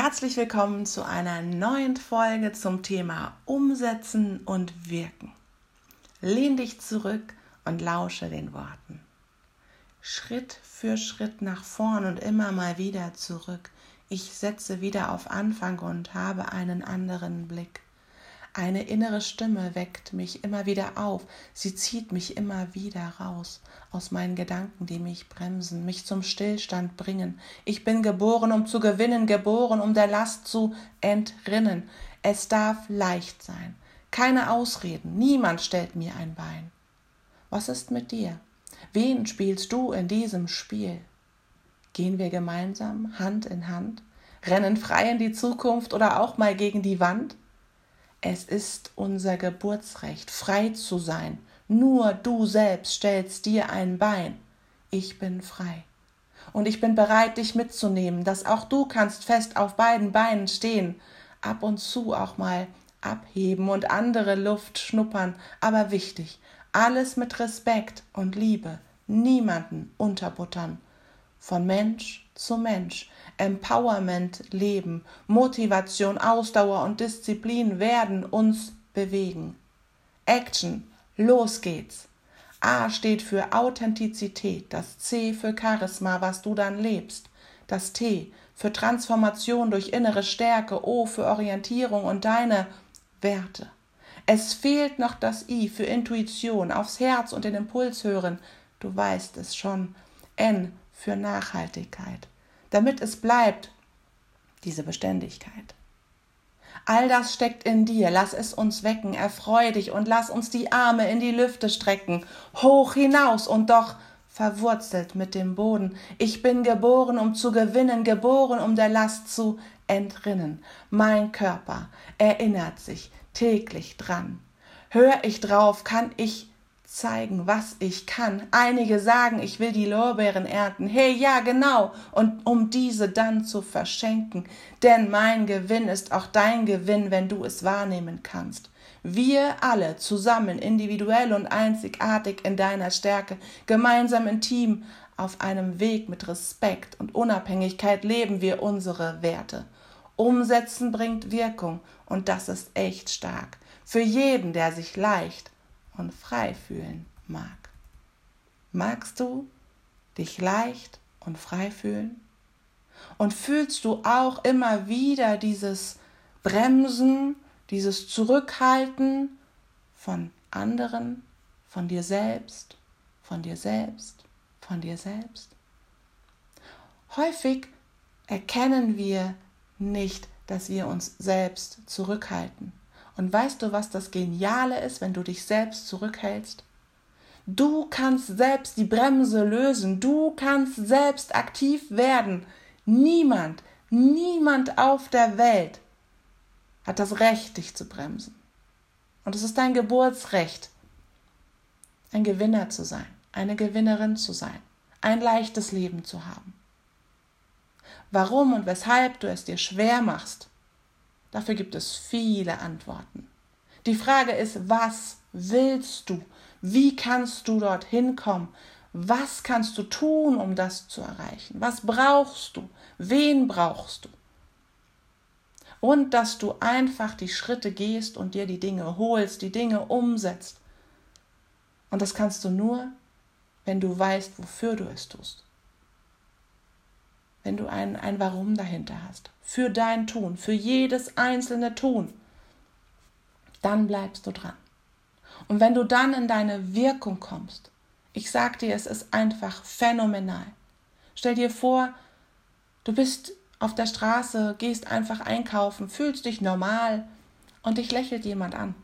Herzlich willkommen zu einer neuen Folge zum Thema Umsetzen und Wirken. Lehn dich zurück und lausche den Worten. Schritt für Schritt nach vorn und immer mal wieder zurück. Ich setze wieder auf Anfang und habe einen anderen Blick. Eine innere Stimme weckt mich immer wieder auf, sie zieht mich immer wieder raus aus meinen Gedanken, die mich bremsen, mich zum Stillstand bringen. Ich bin geboren, um zu gewinnen, geboren, um der Last zu entrinnen. Es darf leicht sein. Keine Ausreden, niemand stellt mir ein Bein. Was ist mit dir? Wen spielst du in diesem Spiel? Gehen wir gemeinsam Hand in Hand, rennen frei in die Zukunft oder auch mal gegen die Wand? Es ist unser Geburtsrecht, frei zu sein. Nur du selbst stellst dir ein Bein. Ich bin frei. Und ich bin bereit, dich mitzunehmen, dass auch du kannst fest auf beiden Beinen stehen, ab und zu auch mal abheben und andere Luft schnuppern, aber wichtig, alles mit Respekt und Liebe, niemanden unterbuttern. Von Mensch zu Mensch, Empowerment leben, Motivation, Ausdauer und Disziplin werden uns bewegen. Action, los geht's. A steht für Authentizität, das C für Charisma, was du dann lebst, das T für Transformation durch innere Stärke, O für Orientierung und deine Werte. Es fehlt noch das I für Intuition, aufs Herz und den Impuls hören. Du weißt es schon. N für Nachhaltigkeit damit es bleibt, diese Beständigkeit. All das steckt in dir, lass es uns wecken, erfreu dich und lass uns die Arme in die Lüfte strecken, hoch hinaus und doch verwurzelt mit dem Boden. Ich bin geboren, um zu gewinnen, geboren, um der Last zu entrinnen. Mein Körper erinnert sich täglich dran. Hör ich drauf, kann ich zeigen, was ich kann. Einige sagen, ich will die Lorbeeren ernten. Hey, ja, genau. Und um diese dann zu verschenken. Denn mein Gewinn ist auch dein Gewinn, wenn du es wahrnehmen kannst. Wir alle zusammen, individuell und einzigartig in deiner Stärke, gemeinsam im Team, auf einem Weg mit Respekt und Unabhängigkeit leben wir unsere Werte. Umsetzen bringt Wirkung und das ist echt stark. Für jeden, der sich leicht und frei fühlen mag. Magst du dich leicht und frei fühlen? Und fühlst du auch immer wieder dieses Bremsen, dieses Zurückhalten von anderen, von dir selbst, von dir selbst, von dir selbst? Häufig erkennen wir nicht, dass wir uns selbst zurückhalten. Und weißt du, was das Geniale ist, wenn du dich selbst zurückhältst? Du kannst selbst die Bremse lösen. Du kannst selbst aktiv werden. Niemand, niemand auf der Welt hat das Recht, dich zu bremsen. Und es ist dein Geburtsrecht, ein Gewinner zu sein, eine Gewinnerin zu sein, ein leichtes Leben zu haben. Warum und weshalb du es dir schwer machst, Dafür gibt es viele Antworten. Die Frage ist, was willst du? Wie kannst du dorthin kommen? Was kannst du tun, um das zu erreichen? Was brauchst du? Wen brauchst du? Und dass du einfach die Schritte gehst und dir die Dinge holst, die Dinge umsetzt. Und das kannst du nur, wenn du weißt, wofür du es tust wenn du ein, ein Warum dahinter hast. Für dein Tun, für jedes einzelne Tun. Dann bleibst du dran. Und wenn du dann in deine Wirkung kommst, ich sag dir, es ist einfach phänomenal. Stell dir vor, du bist auf der Straße, gehst einfach einkaufen, fühlst dich normal und dich lächelt jemand an.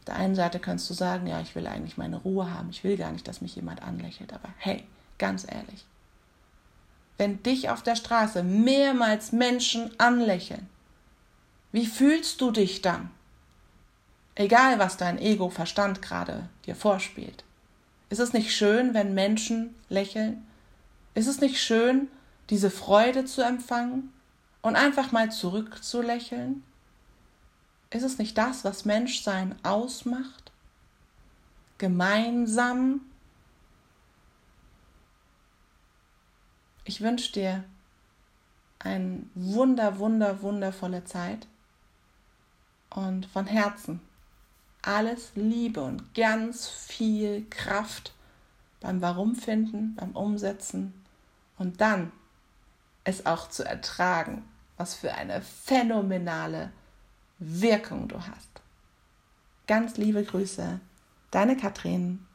Auf der einen Seite kannst du sagen, ja, ich will eigentlich meine Ruhe haben, ich will gar nicht, dass mich jemand anlächelt, aber hey, ganz ehrlich, wenn dich auf der Straße mehrmals Menschen anlächeln? Wie fühlst du dich dann? Egal, was dein Ego-Verstand gerade dir vorspielt. Ist es nicht schön, wenn Menschen lächeln? Ist es nicht schön, diese Freude zu empfangen und einfach mal zurückzulächeln? Ist es nicht das, was Menschsein ausmacht? Gemeinsam Ich wünsche dir eine wunder, wunder, wundervolle Zeit und von Herzen alles Liebe und ganz viel Kraft beim Warum finden, beim Umsetzen und dann es auch zu ertragen, was für eine phänomenale Wirkung du hast. Ganz liebe Grüße, deine Katrin